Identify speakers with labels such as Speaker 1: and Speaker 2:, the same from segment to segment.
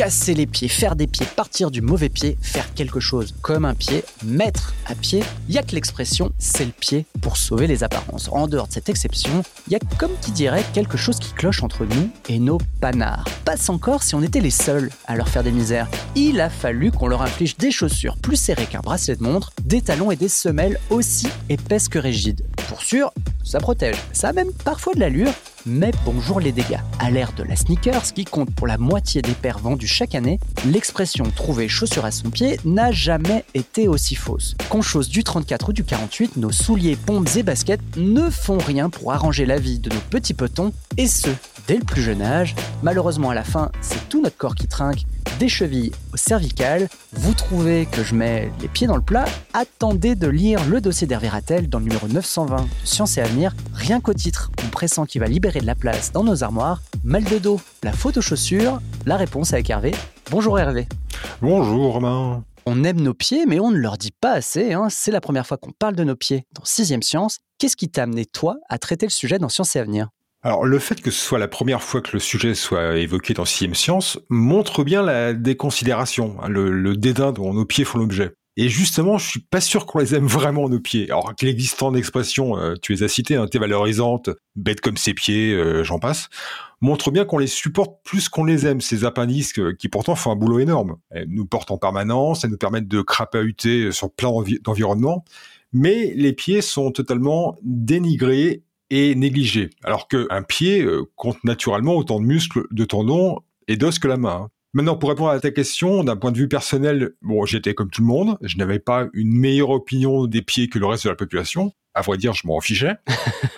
Speaker 1: casser les pieds, faire des pieds, partir du mauvais pied, faire quelque chose comme un pied, mettre à pied, il y a que l'expression c'est le pied pour sauver les apparences. En dehors de cette exception, il y a comme qui dirait quelque chose qui cloche entre nous et nos panards. Passe encore si on était les seuls à leur faire des misères. Il a fallu qu'on leur inflige des chaussures plus serrées qu'un bracelet de montre, des talons et des semelles aussi épaisses que rigides. Pour sûr, ça protège. Ça a même parfois de l'allure, mais bonjour les dégâts. À l'ère de la sneakers, qui compte pour la moitié des paires vendues chaque année, l'expression trouver chaussure à son pied n'a jamais été aussi fausse. Qu'on chose du 34 ou du 48, nos souliers, pompes et baskets ne font rien pour arranger la vie de nos petits petons, et ce, dès le plus jeune âge. Malheureusement, à la fin, c'est tout notre corps qui trinque, des chevilles au cervical. Vous trouvez que je mets les pieds dans le plat Attendez de lire le dossier d'Hervé Rattel dans le numéro 920 de Science et Avenir. Rien qu'au titre, on pressent qu'il va libérer de la place dans nos armoires. Mal de dos, la faute aux chaussures La réponse avec Hervé. Bonjour Hervé.
Speaker 2: Bonjour Romain.
Speaker 1: On aime nos pieds, mais on ne leur dit pas assez. Hein. C'est la première fois qu'on parle de nos pieds dans 6ème Science. Qu'est-ce qui t'a amené, toi, à traiter le sujet dans Science et Avenir?
Speaker 2: Alors, le fait que ce soit la première fois que le sujet soit évoqué dans Sixième Science montre bien la déconsidération, hein, le, dédain dont nos pieds font l'objet. Et justement, je suis pas sûr qu'on les aime vraiment nos pieds. Alors que l'existant d'expression, euh, tu les as citées, hein, valorisantes, bêtes comme ses pieds, euh, j'en passe, montre bien qu'on les supporte plus qu'on les aime, ces appendices euh, qui pourtant font un boulot énorme. Elles nous portent en permanence, elles nous permettent de crapahuter sur plein d'environnements, mais les pieds sont totalement dénigrés est négligé, alors qu'un pied euh, compte naturellement autant de muscles, de tendons et d'os que la main. Hein. Maintenant, pour répondre à ta question, d'un point de vue personnel, bon, j'étais comme tout le monde, je n'avais pas une meilleure opinion des pieds que le reste de la population. À vrai dire, je m'en fichais.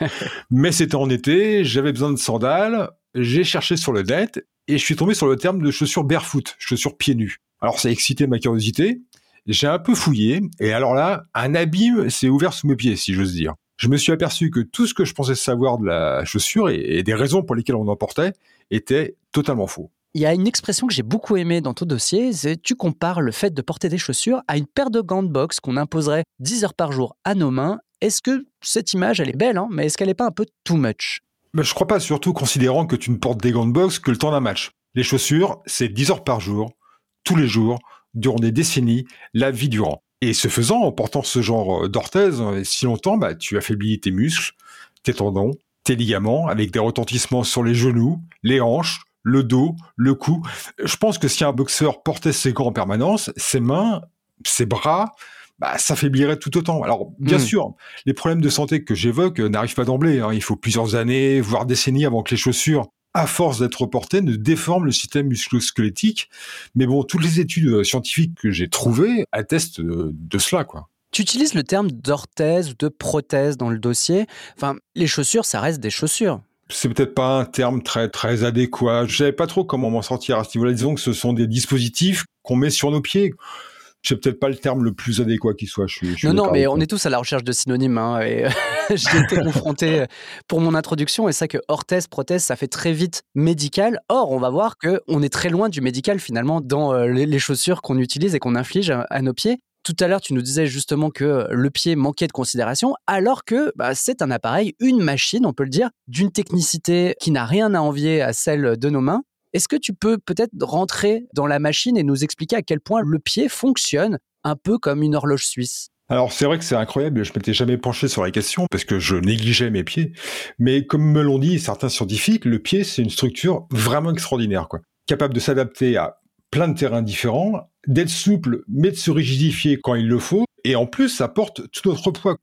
Speaker 2: Mais c'était en été, j'avais besoin de sandales, j'ai cherché sur le net et je suis tombé sur le terme de chaussures barefoot, chaussures pieds nus. Alors ça a excité ma curiosité, j'ai un peu fouillé et alors là, un abîme s'est ouvert sous mes pieds, si j'ose dire je me suis aperçu que tout ce que je pensais savoir de la chaussure et, des raisons pour lesquelles on en portait était totalement faux.
Speaker 1: Il y a une expression que j'ai beaucoup aimée dans ton dossier, c'est tu compares le fait de porter des chaussures à une paire de gants de boxe qu'on imposerait 10 heures par jour à nos mains. Est-ce que cette image, elle est belle, hein, mais est-ce qu'elle n'est pas un peu too much?
Speaker 2: Mais Je crois pas, surtout considérant que tu ne portes des gants de boxe que le temps d'un match. Les chaussures, c'est 10 heures par jour, tous les jours, durant des décennies, la vie durant. Et ce faisant, en portant ce genre d'orthèse euh, si longtemps, bah, tu affaiblis tes muscles, tes tendons, tes ligaments, avec des retentissements sur les genoux, les hanches, le dos, le cou. Je pense que si un boxeur portait ses gants en permanence, ses mains, ses bras, bah, s'affaiblirait tout autant. Alors, bien hmm. sûr, les problèmes de santé que j'évoque n'arrivent pas d'emblée. Hein. Il faut plusieurs années, voire décennies avant que les chaussures à force d'être porté, ne déforme le système musculo-squelettique. Mais bon, toutes les études euh, scientifiques que j'ai trouvées attestent de, cela, quoi.
Speaker 1: Tu utilises le terme d'orthèse ou de prothèse dans le dossier. Enfin, les chaussures, ça reste des chaussures.
Speaker 2: C'est peut-être pas un terme très très adéquat. Je savais pas trop comment m'en sortir à ce niveau-là. Disons que ce sont des dispositifs qu'on met sur nos pieds c'est peut-être pas le terme le plus adéquat qui soit. Je
Speaker 1: non, non, mais on est tous à la recherche de synonymes. Hein, et j'ai été confronté pour mon introduction et ça que orthèse, prothèse, ça fait très vite médical. Or, on va voir que on est très loin du médical finalement dans euh, les, chaussures qu'on utilise et qu'on inflige à, nos pieds. Tout à l'heure, tu nous disais justement que le pied manquait de considération, alors que bah, c'est un appareil, une machine, on peut le dire, d'une technicité qui n'a rien à envier à celle de nos mains, est-ce que tu peux peut-être rentrer dans la machine et nous expliquer à quel point le pied fonctionne un peu comme une horloge suisse?
Speaker 2: Alors c'est vrai que c'est incroyable, je m'étais jamais penché sur la question parce que je négligeais mes pieds, mais comme me l'ont dit certains scientifiques, le pied c'est une structure vraiment extraordinaire quoi, capable de s'adapter à plein de terrains différents, d'être souple mais de se rigidifier quand il le faut, et en plus ça porte tout notre poids.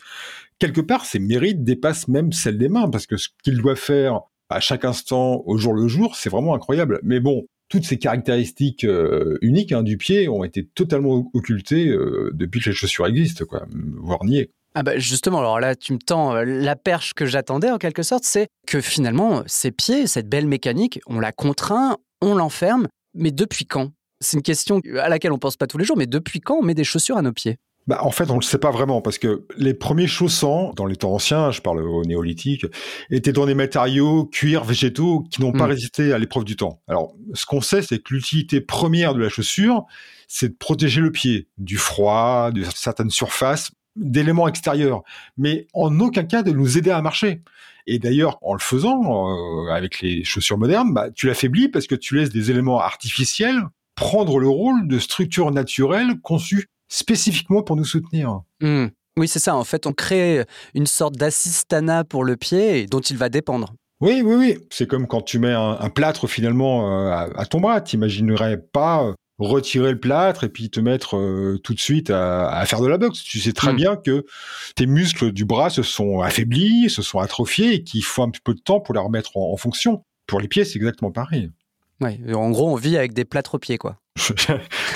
Speaker 2: quelque part, ses mérites dépassent même celles des mains, parce que ce qu'il doit faire à chaque instant, au jour le jour, c'est vraiment incroyable. Mais bon, toutes ces caractéristiques euh, uniques hein, du pied ont été totalement occultées euh, depuis que les chaussures existent, quoi, voire niées.
Speaker 1: Ah bah justement, alors là, tu me tends euh, la perche que j'attendais en quelque sorte, c'est que finalement, ces pieds, cette belle mécanique, on la contraint, on l'enferme, mais depuis quand? C'est une question à laquelle on pense pas tous les jours, mais depuis quand on met des chaussures à nos pieds?
Speaker 2: Bah, en fait, on ne le sait pas vraiment parce que les premiers chaussants, dans les temps anciens, je parle au néolithique, étaient dans des matériaux cuir végétaux qui n'ont pas hmm. résisté à l'épreuve du temps. Alors, ce qu'on sait, c'est que l'utilité première de la chaussure, c'est de protéger le pied du froid, de certaines surfaces, d'éléments extérieurs, mais en aucun cas de nous aider à marcher. Et d'ailleurs, en le faisant, euh, avec les chaussures modernes, bah, tu l'affaiblis parce que tu laisses des éléments artificiels prendre le rôle de structures naturelles conçues spécifiquement pour nous soutenir.
Speaker 1: Hmm. Oui, c'est ça. En fait, on crée une sorte d'assistana pour le pied dont il va dépendre.
Speaker 2: Oui, oui, oui. C'est comme quand tu mets un, plâtre finalement euh, à, ton bras. Tu n'imaginerais pas euh, retirer le plâtre et puis te mettre euh, tout de suite à, faire de la boxe. Tu sais très hmm. bien que tes muscles du bras se sont affaiblis, se sont atrophiés et qu'il faut un petit peu de temps pour les remettre en fonction. Pour les pieds, c'est exactement pareil.
Speaker 1: Ouais, en gros, on vit avec des plâtres aux pieds, quoi.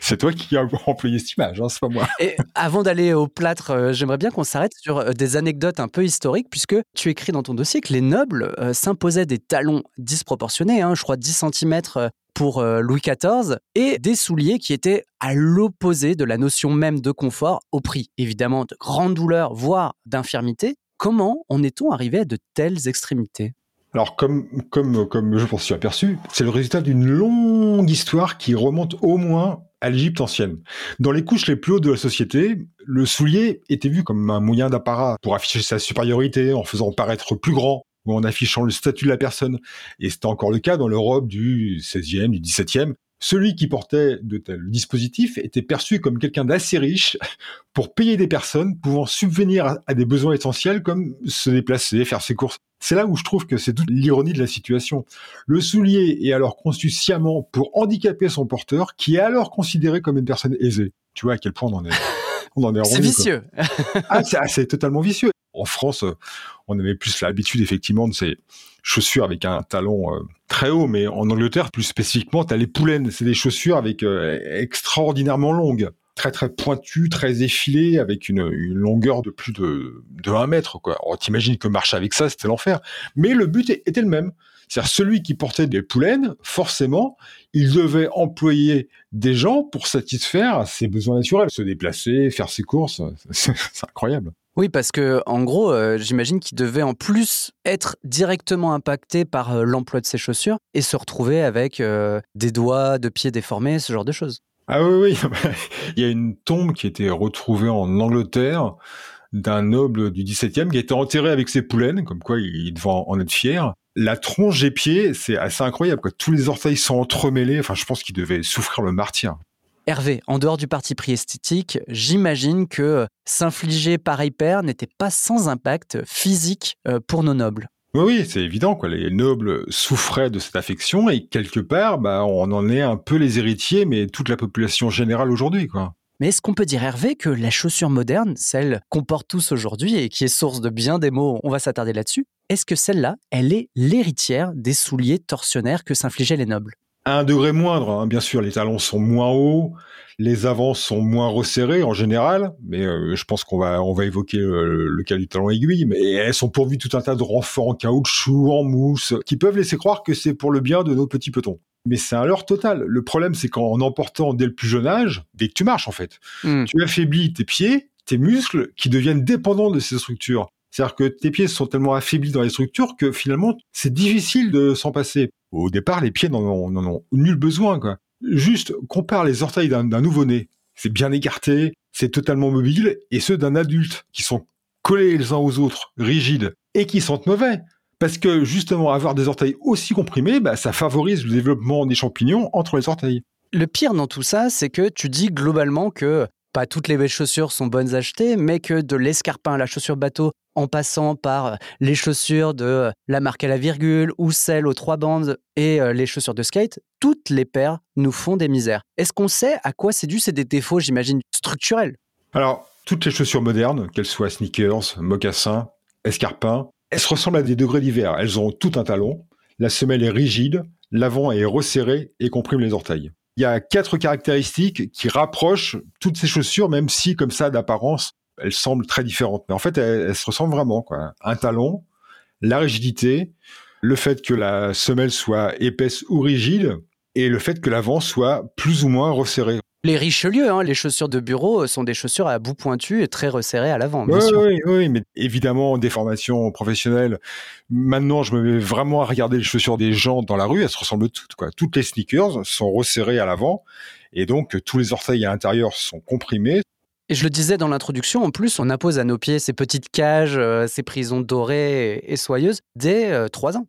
Speaker 2: c'est toi qui as employé cette image, hein, c'est pas moi.
Speaker 1: Et avant d'aller au plâtre, euh, j'aimerais bien qu'on s'arrête sur euh, des anecdotes un peu historiques, puisque tu écris dans ton dossier que les nobles euh, s'imposaient des talons disproportionnés, hein, je crois 10 cm pour Louis XIV, et des souliers qui étaient à l'opposé de la notion même de confort, au prix évidemment de grandes douleurs, voire d'infirmité. Comment en est-on arrivé à de telles extrémités?
Speaker 2: Alors, comme, comme, comme je pense suis aperçu, c'est le résultat d'une longue histoire qui remonte au moins à l'Égypte ancienne. Dans les couches les plus hautes de la société, le soulier était vu comme un moyen d'apparat pour afficher sa supériorité en faisant paraître plus grand ou en affichant le statut de la personne. Et c'était encore le cas dans l'Europe du 16e, du 17e, celui qui portait de tels dispositifs était perçu comme quelqu'un d'assez riche pour payer des personnes pouvant subvenir à des besoins essentiels comme se déplacer, faire ses courses. C'est là où je trouve que c'est toute l'ironie de la situation. Le soulier est alors conçu sciemment pour handicaper son porteur, qui est alors considéré comme une personne aisée. Tu vois à quel point on en est.
Speaker 1: On en est c'est vicieux.
Speaker 2: ah, c'est totalement vicieux. En France, on avait plus l'habitude effectivement de ces chaussures avec un talon euh, très haut, mais en Angleterre, plus spécifiquement, tu as les poulaines. C'est des chaussures avec euh, extraordinairement longues, très très pointues, très effilées, avec une, longueur de plus de, de 1 mètre. Quoi. t'imagines que marcher avec ça, c'était l'enfer. Mais le but était le même. C'est-à-dire celui qui portait des poulaines, forcément, il devait employer des gens pour satisfaire ses besoins naturels, se déplacer, faire ses courses. C'est incroyable.
Speaker 1: Oui, parce que en gros, euh, j'imagine qu'il devait en plus être directement impacté par euh, l'emploi de ses chaussures et se retrouver avec euh, des doigts de pieds déformés, ce genre de choses.
Speaker 2: Ah oui, oui, il y a une tombe qui a été retrouvée en Angleterre d'un noble du 17e qui a été enterré avec ses poulaines, comme quoi il devait en être fier. La tronche des pieds, c'est assez incroyable. Quoi. Tous les orteils sont entremêlés. Enfin, je pense qu'il devait souffrir le martyr.
Speaker 1: Hervé, en dehors du parti pris esthétique, j'imagine que s'infliger pareil père n'était pas sans impact physique euh, pour nos nobles.
Speaker 2: Oui, c'est évident. Les nobles souffraient de cette affection et quelque part, bah, on en est un peu les héritiers, mais toute la population générale aujourd'hui.
Speaker 1: Mais est-ce qu'on peut dire, Hervé, que la chaussure moderne, celle qu'on porte tous aujourd'hui et qui est source de bien des mots, on va s'attarder là-dessus, est-ce que celle-là, elle est l'héritière des souliers torsionnaires que s'infligeaient les nobles?
Speaker 2: Un degré moindre. Hein. Bien sûr, les talons sont moins hauts, les avants sont moins resserrés en général, mais euh, je pense qu'on va on va évoquer le, cas du talon aiguille. Mais elles sont pourvues tout un tas de renforts en caoutchouc, en mousse, qui peuvent laisser croire que c'est pour le bien de nos petits petons. Mais c'est un leurre total. Le problème, c'est qu'en emportant dès le plus jeune âge, dès que tu marches en fait, hmm. tu affaiblis tes pieds, tes muscles, qui deviennent dépendants de ces structures. C'est-à-dire que tes pieds sont tellement affaiblis dans les structures que finalement, c'est difficile de s'en passer. Au départ, les pieds n'en ont, nul besoin. Quoi. Juste, compare les orteils d'un nouveau-né. C'est bien écarté, c'est totalement mobile, et ceux d'un adulte, qui sont collés les uns aux autres, rigides, et qui sentent mauvais. Parce que justement, avoir des orteils aussi comprimés, bah, ça favorise le développement des champignons entre les orteils.
Speaker 1: Le pire dans tout ça, c'est que tu dis globalement que pas toutes les belles chaussures sont bonnes à acheter, mais que de l'escarpin à la chaussure bateau, en passant par euh, les chaussures de euh, la marque à la virgule ou celles aux trois bandes et euh, les chaussures de skate, toutes les paires nous font des misères. Est-ce qu'on sait à quoi c'est dû? C'est des défauts, j'imagine, structurels
Speaker 2: Alors, toutes les chaussures modernes, qu'elles soient sneakers, mocassins, escarpins, elles se ressemblent à des degrés divers. Elles ont tout un talon, la semelle est rigide, l'avant est resserré et comprime les orteils. Il y a quatre caractéristiques qui rapprochent toutes ces chaussures, même si, comme ça, d'apparence, elles semblent très différentes. Mais en fait, elles, se ressemblent vraiment. Quoi. Un talon, la rigidité, le fait que la semelle soit épaisse ou rigide, et le fait que l'avant soit plus ou moins resserré.
Speaker 1: Les Richelieu, hein, les chaussures de bureau sont des chaussures à bout pointu et très resserrées à l'avant. Oui,
Speaker 2: oui, oui, mais évidemment, des formations professionnelles. Maintenant, je me mets vraiment à regarder les chaussures des gens dans la rue, elles se ressemblent toutes. Quoi. Toutes les sneakers sont resserrées à l'avant, et donc tous les orteils à l'intérieur sont comprimés.
Speaker 1: Et je le disais dans l'introduction, en plus, on impose à nos pieds ces petites cages, euh, ces prisons dorées et, soyeuses dès 3 euh, ans.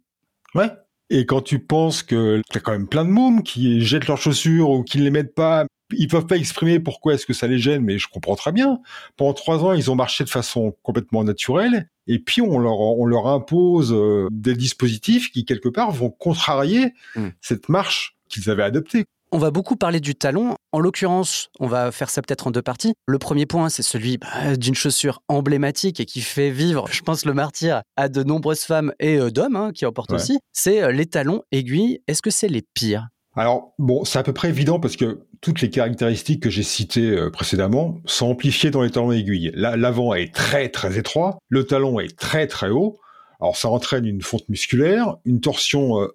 Speaker 2: Ouais, et quand tu penses que a quand même plein de mômes qui jettent leurs chaussures ou qui ne les mettent pas, ils peuvent pas exprimer pourquoi est-ce que ça les gêne, mais je comprends très bien. Pendant trois ans, ils ont marché de façon complètement naturelle, et puis on leur, on leur impose euh, des dispositifs qui, quelque part, vont contrarier mmh. cette marche qu'ils avaient adoptée.
Speaker 1: On va beaucoup parler du talon. En l'occurrence, on va faire ça peut-être en deux parties. Le premier point, c'est celui bah, d'une chaussure emblématique et qui fait vivre, je pense, le martyr à de nombreuses femmes et euh, d'hommes hein, qui en portent aussi. C'est euh, les talons aiguilles. Est-ce que c'est les pires?
Speaker 2: Alors, bon, c'est à peu près évident parce que toutes les caractéristiques que j'ai citées euh, précédemment sont amplifiées dans les talons aiguilles. L'avant est très très étroit, le talon est très très haut. Alors ça entraîne une fonte musculaire, une torsion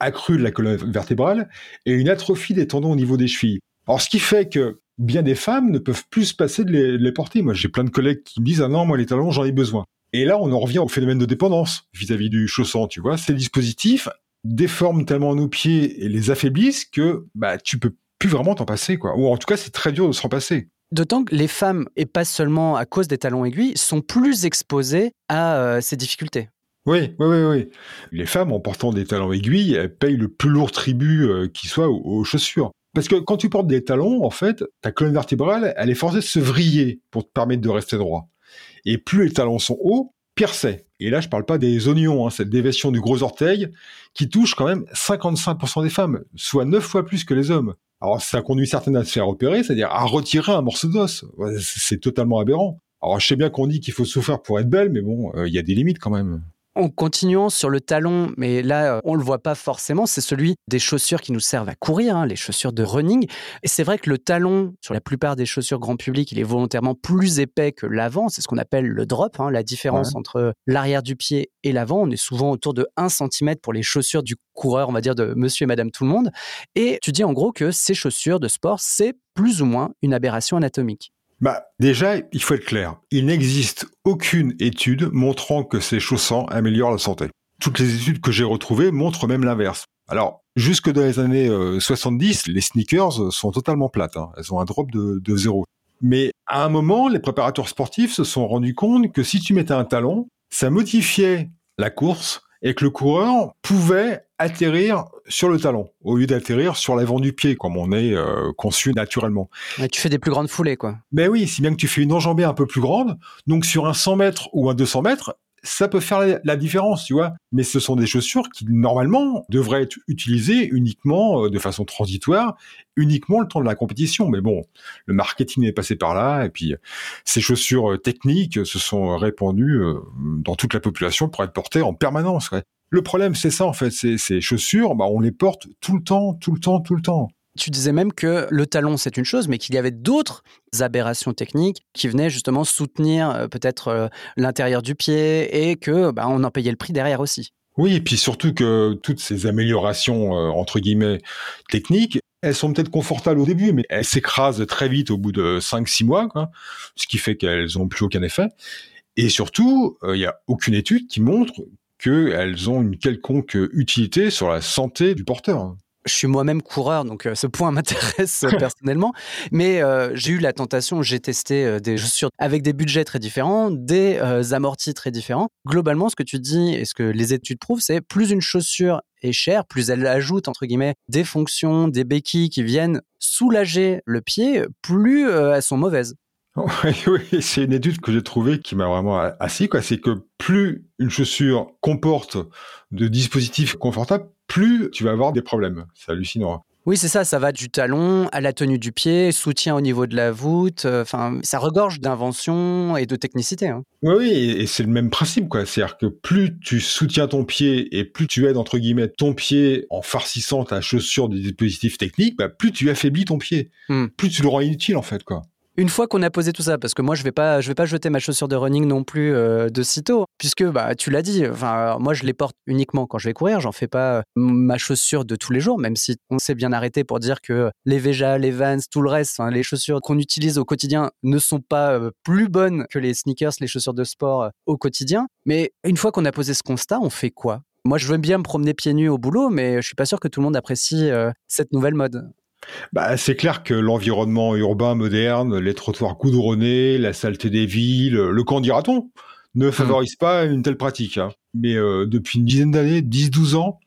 Speaker 2: accrue de la colonne vertébrale et une atrophie des tendons au niveau des chevilles. Alors, ce qui fait que bien des femmes ne peuvent plus se passer de les, porter. Moi, j'ai plein de collègues qui me disent, ah non, moi, les talons, j'en ai besoin. Et là, on en revient au phénomène de dépendance vis-à-vis du chausson, tu vois. Ces dispositifs déforment tellement nos pieds et les affaiblissent que, bah, tu peux plus vraiment t'en passer, quoi. Ou en tout cas, c'est très dur de s'en passer.
Speaker 1: D'autant que les femmes, et pas seulement à cause des talons aiguilles, sont plus exposées à euh, ces difficultés.
Speaker 2: Oui, oui, oui, oui. Les femmes, en portant des talons aiguilles, elles payent le plus lourd tribut euh, qui soit aux, chaussures. Parce que quand tu portes des talons, en fait, ta colonne vertébrale, elle est forcée de se vriller pour te permettre de rester droit. Et plus les talons sont hauts, pire c'est. Et là, je parle pas des oignons, hein, cette déviation du gros orteil qui touche quand même 55% des femmes, soit 9 fois plus que les hommes. Alors, ça conduit certaines à se faire opérer, c'est-à-dire à retirer un morceau d'os. C'est totalement aberrant. Alors, je sais bien qu'on dit qu'il faut souffrir pour être belle, mais bon, euh, il y a des limites quand même.
Speaker 1: En continuant sur le talon, mais là, euh, on le voit pas forcément, c'est celui des chaussures qui nous servent à courir, hein, les chaussures de running. Et c'est vrai que le talon, sur la plupart des chaussures grand public, il est volontairement plus épais que l'avant. C'est ce qu'on appelle le drop, hein, la différence entre l'arrière du pied et l'avant. On est souvent autour de 1 cm pour les chaussures du coureur, on va dire de monsieur et madame tout le monde. Et tu dis en gros que ces chaussures de sport, c'est plus ou moins une aberration anatomique.
Speaker 2: Bah, déjà, il faut être clair. Il n'existe aucune étude montrant que ces chaussants améliorent la santé. Toutes les études que j'ai retrouvées montrent même l'inverse. Alors, jusque dans les années 70, euh, les sneakers sont totalement plates. Hein. Elles ont un drop de, de zéro. Mais à un moment, les préparateurs sportifs se sont rendus compte que si tu mettais un talon, ça modifiait la course et que le coureur pouvait atterrir sur le talon au lieu d'atterrir sur l'avant du pied comme on est euh, conçu naturellement.
Speaker 1: tu fais des plus grandes foulées quoi.
Speaker 2: Mais ben oui, si bien que tu fais une enjambée un peu plus grande, donc sur un 100 mètres ou un 200 mètres, ça peut faire la, différence, tu vois. Mais ce sont des chaussures qui, normalement, devraient être utilisées uniquement euh, de façon transitoire, uniquement le temps de la compétition. Mais bon, le marketing est passé par là, et puis ces chaussures euh, techniques se sont répandues dans toute la population pour être portées en permanence. Le problème, c'est ça, en fait. Ces chaussures, bah, on les porte tout le temps, tout le temps, tout le temps.
Speaker 1: Tu disais même que le talon, c'est une chose, mais qu'il y avait d'autres aberrations techniques qui venaient justement soutenir euh, peut-être euh, l'intérieur du pied et que bah, on en payait le prix derrière aussi.
Speaker 2: Oui, et puis surtout que toutes ces améliorations, euh, entre guillemets, techniques, elles sont peut-être confortables au début, mais elles s'écrasent très vite au bout de 5-6 mois, quoi, ce qui fait qu'elles n'ont plus aucun effet. Et surtout, il n'y a aucune étude qui montre qu'elles ont une quelconque utilité sur la santé du porteur
Speaker 1: je suis moi-même coureur, donc euh, ce point m'intéresse euh, personnellement. Mais euh, j'ai eu la tentation, j'ai testé des chaussures avec des budgets très différents, des amortis très différents. Globalement, ce que tu dis et ce que les études prouvent, c'est plus une chaussure est chère, plus elle ajoute entre guillemets des fonctions, des béquilles qui viennent soulager le pied, plus elles sont mauvaises.
Speaker 2: Oui, oui c'est une étude que j'ai trouvée qui m'a vraiment assis. C'est que plus une chaussure comporte de dispositifs confortables, plus tu vas avoir des problèmes. C'est hallucinant.
Speaker 1: Oui, c'est ça, ça va du talon à la tenue du pied, soutien au niveau de la voûte, euh, enfin, ça regorge d'invention et de technicité. Hein.
Speaker 2: Oui, oui, et c'est le même principe, quoi. C'est-à-dire que plus tu soutiens ton pied et plus tu aides, entre guillemets, ton pied en farcissant ta chaussure des dispositifs techniques, bah, plus tu affaiblis ton pied. Hmm. Plus tu le rends inutile, en fait, quoi
Speaker 1: une fois qu'on a posé tout ça, parce que moi je vais pas, je vais pas jeter ma chaussure de running non plus euh, de sitôt, puisque bah tu l'as dit, enfin moi je les porte uniquement quand je vais courir, j'en fais pas euh, ma chaussure de tous les jours, même si on s'est bien arrêté pour dire que les Veja, les Vans, tout le reste, les chaussures qu'on utilise au quotidien ne sont pas euh, plus bonnes que les sneakers, les chaussures de sport au quotidien. Mais une fois qu'on a posé ce constat, on fait quoi? Moi, je veux bien me promener pieds nus au boulot, mais je suis pas sûr que tout le monde apprécie cette nouvelle mode.
Speaker 2: Bah, c'est clair que l'environnement urbain moderne, les trottoirs goudronnés, la saleté des villes, le camp dira-t-on, ne hmm. favorise pas une telle pratique. Hein. Mais euh, depuis une dizaine d'années, 10-12 ans,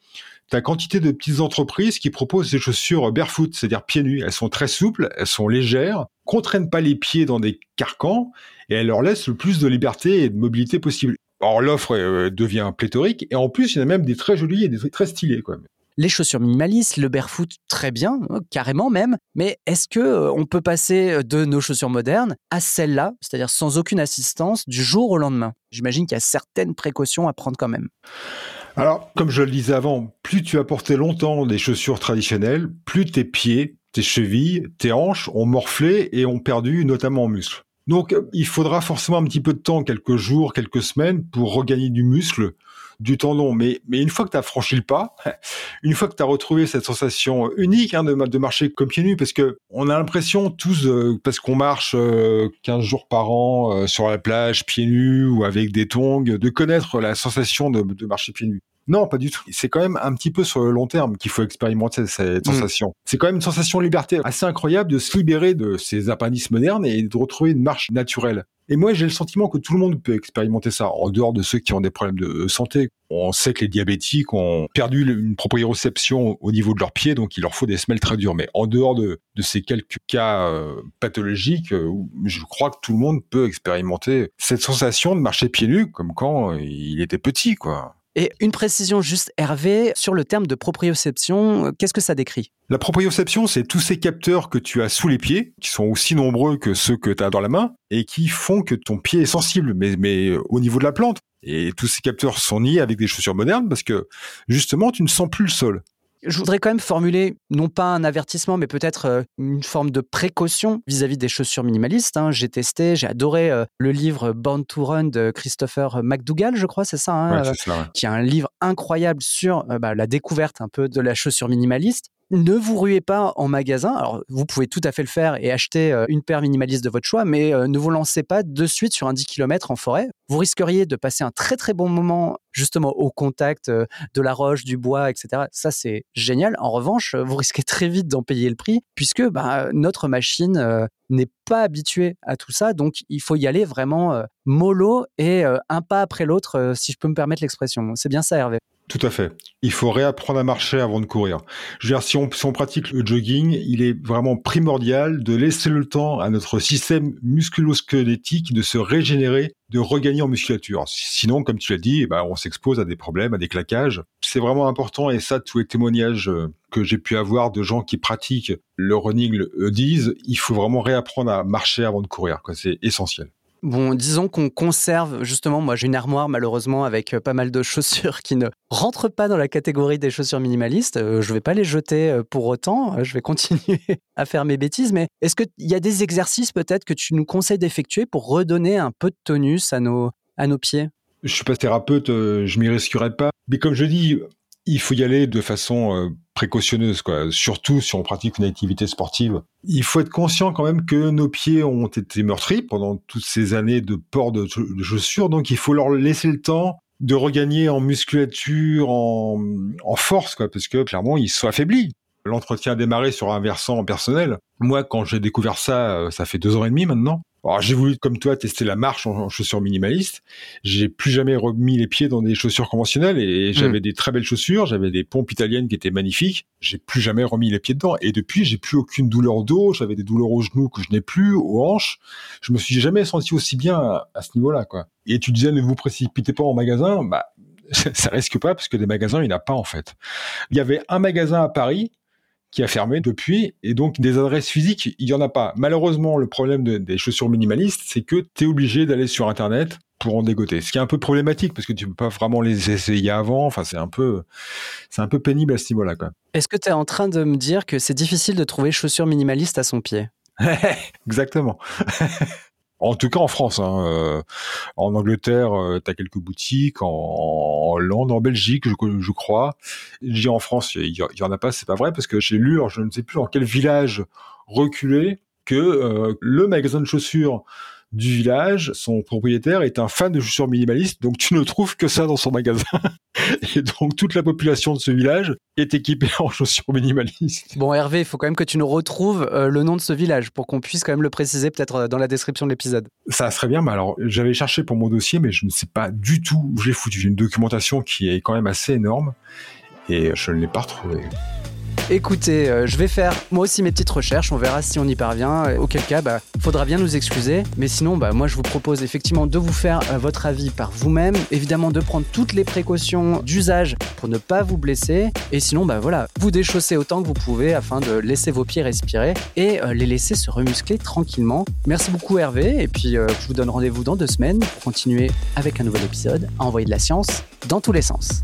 Speaker 2: tu as quantité de petites entreprises qui proposent des chaussures barefoot, c'est-à-dire pieds nus. Elles sont très souples, elles sont légères, contraignent pas les pieds dans des carcans et elles leur laissent le plus de liberté et de mobilité possible. Or, l'offre euh, devient pléthorique et en plus, il y en a même des très jolies et des très stylées. Quoi
Speaker 1: les chaussures minimalistes, le barefoot très bien, hein, carrément même. Mais est-ce que euh, on peut passer euh, de nos chaussures modernes à celles-là, c'est-à-dire sans aucune assistance, du jour au lendemain? J'imagine qu'il y a certaines précautions à prendre quand même.
Speaker 2: Alors, comme je le disais avant, plus tu as porté longtemps des chaussures traditionnelles, plus tes pieds, tes chevilles, tes hanches ont morflé et ont perdu notamment en muscle. Donc, il faudra forcément un petit peu de temps, quelques jours, quelques semaines, pour regagner du muscle du tendon. Mais, mais une fois que tu as franchi le pas, une fois que tu as retrouvé cette sensation unique hein, de, de, marcher comme pieds nus, parce que on a l'impression tous, euh, parce qu'on marche 15 euh, jours par an euh, sur la plage, pieds nus ou avec des tongs, de connaître la sensation de, de marcher pieds nus. Non, pas du tout. C'est quand même un petit peu sur le long terme qu'il faut expérimenter cette mm. sensation. C'est quand même une sensation de liberté assez incroyable de se libérer de ces appendices modernes et de retrouver une marche naturelle. Et moi, j'ai le sentiment que tout le monde peut expérimenter ça, en dehors de ceux qui ont des problèmes de santé. On sait que les diabétiques ont perdu une proprioception au niveau de leurs pieds, donc il leur faut des semelles très dures. Mais en dehors de, ces quelques cas euh, pathologiques, euh, je crois que tout le monde peut expérimenter cette sensation de marcher pieds nus, comme quand il était petit, quoi.
Speaker 1: Et une précision juste, Hervé, sur le terme de proprioception, qu'est-ce que ça décrit?
Speaker 2: La proprioception, c'est tous ces capteurs que tu as sous les pieds, qui sont aussi nombreux que ceux que tu as dans la main, et qui font que ton pied est sensible, mais, mais au niveau de la plante. Et tous ces capteurs sont niés avec des chaussures modernes parce que justement, tu ne sens plus le sol
Speaker 1: je voudrais quand même formuler, non pas un avertissement, mais peut-être euh, une forme de précaution vis-à-vis des chaussures minimalistes. Hein. J'ai testé, j'ai adoré euh, le livre Born to Run de Christopher McDougall, je crois, c'est ça, hein, euh, qui est un livre incroyable sur bah, la découverte un peu de la chaussure minimaliste ne vous ruez pas en magasin. Alors, vous pouvez tout à fait le faire et acheter euh, une paire minimaliste de votre choix, mais euh, ne vous lancez pas de suite sur un 10 km en forêt. Vous risqueriez de passer un très très bon moment justement au contact euh, de la roche, du bois, etc. Ça, c'est génial. En revanche, vous risquez très vite d'en payer le prix puisque bah, notre machine n'est pas habituée à tout ça. Donc, il faut y aller vraiment mollo et un pas après l'autre, si je peux me permettre l'expression. C'est bien ça, Hervé?
Speaker 2: Tout à fait. Il faut réapprendre à marcher avant de courir. Je veux dire, si on, pratique le jogging, il est vraiment primordial de laisser le temps à notre système musculo-squelettique de se régénérer, de regagner en musculature. Sinon, comme tu l'as dit, eh ben, on s'expose à des problèmes, à des claquages. C'est vraiment important et ça, tous les témoignages euh, que j'ai pu avoir de gens qui pratiquent le running le disent, il faut vraiment réapprendre à marcher avant de courir. C'est essentiel.
Speaker 1: Bon, disons qu'on conserve, justement, moi j'ai une armoire malheureusement avec euh, pas mal de chaussures qui ne rentrent pas dans la catégorie des chaussures minimalistes. Euh, je ne vais pas les jeter euh, pour autant, je vais continuer à faire mes bêtises, mais est-ce qu'il y a des exercices peut-être que tu nous conseilles d'effectuer pour redonner un peu de tonus à nos, à nos pieds?
Speaker 2: Je suis pas thérapeute, je m'y risquerai pas. Mais comme je dis, il faut y aller de façon euh, précautionneuse, quoi. Surtout si on pratique une activité sportive. Il faut être conscient quand même que nos pieds ont été meurtris pendant toutes ces années de port de, chaussures, donc il faut leur laisser le temps de regagner en musculature, en, en force, quoi, parce que clairement ils sont affaiblis. L'entretien a démarré sur un versant personnel. Moi, quand j'ai découvert ça, euh, ça fait deux ans et demi maintenant. Alors j'ai voulu, comme toi, tester la marche en, chaussures minimalistes. J'ai plus jamais remis les pieds dans des chaussures conventionnelles et, hmm. j'avais des très belles chaussures. J'avais des pompes italiennes qui étaient magnifiques. J'ai plus jamais remis les pieds dedans. Et depuis, j'ai plus aucune douleur au dos. J'avais des douleurs aux genoux que je n'ai plus, aux hanches. Je me suis jamais senti aussi bien à, ce niveau-là, quoi. Et tu disais, ne vous précipitez pas en magasin. Bah, ça risque pas parce que des magasins, il n'y en a pas en fait. Il y avait un magasin à Paris qui a fermé depuis. Et donc, des adresses physiques, il y en a pas. Malheureusement, le problème des chaussures minimalistes, c'est que tu es obligé d'aller sur Internet pour en dégoter. Ce qui est un peu problématique parce que tu peux pas vraiment les essayer avant. Enfin, c'est un peu, c'est un peu pénible à ce niveau-là,
Speaker 1: Est-ce que tu es en train de me dire que c'est difficile de trouver chaussures minimalistes à son pied?
Speaker 2: Exactement. En tout cas en France. Hein, euh, en Angleterre, euh, tu as quelques boutiques. En, Hollande, en Belgique, je, crois. Dis en France, il y, en a pas, c'est pas vrai, parce que j'ai lu, je ne sais plus dans quel village reculé, que euh, le magasin de chaussures du village, son propriétaire est un fan de chaussures minimalistes, donc tu ne trouves que ça dans son magasin. Et donc toute la population de ce village est équipée en chaussures minimalistes.
Speaker 1: Bon Hervé, il faut quand même que tu nous retrouves euh, le nom de ce village pour qu'on puisse quand même le préciser peut-être euh, dans la description de l'épisode.
Speaker 2: Ça serait bien, mais alors j'avais cherché pour mon dossier, mais je ne sais pas du tout où j'ai foutu. J'ai une documentation qui est quand même assez énorme et je ne l'ai pas retrouvée.
Speaker 1: Écoutez, euh, je vais faire moi aussi mes petites recherches, on verra si on y parvient, euh, auquel cas, bah, faudra bien nous excuser. Mais sinon, bah, moi je vous propose effectivement de vous faire euh, votre avis par vous-même, évidemment de prendre toutes les précautions d'usage pour ne pas vous blesser, et sinon, bah voilà, vous déchausser autant que vous pouvez afin de laisser vos pieds respirer et les laisser se remuscler tranquillement. Merci beaucoup Hervé, et puis je vous donne rendez-vous dans deux semaines pour continuer avec un nouvel épisode à envoyer de la science dans tous les sens.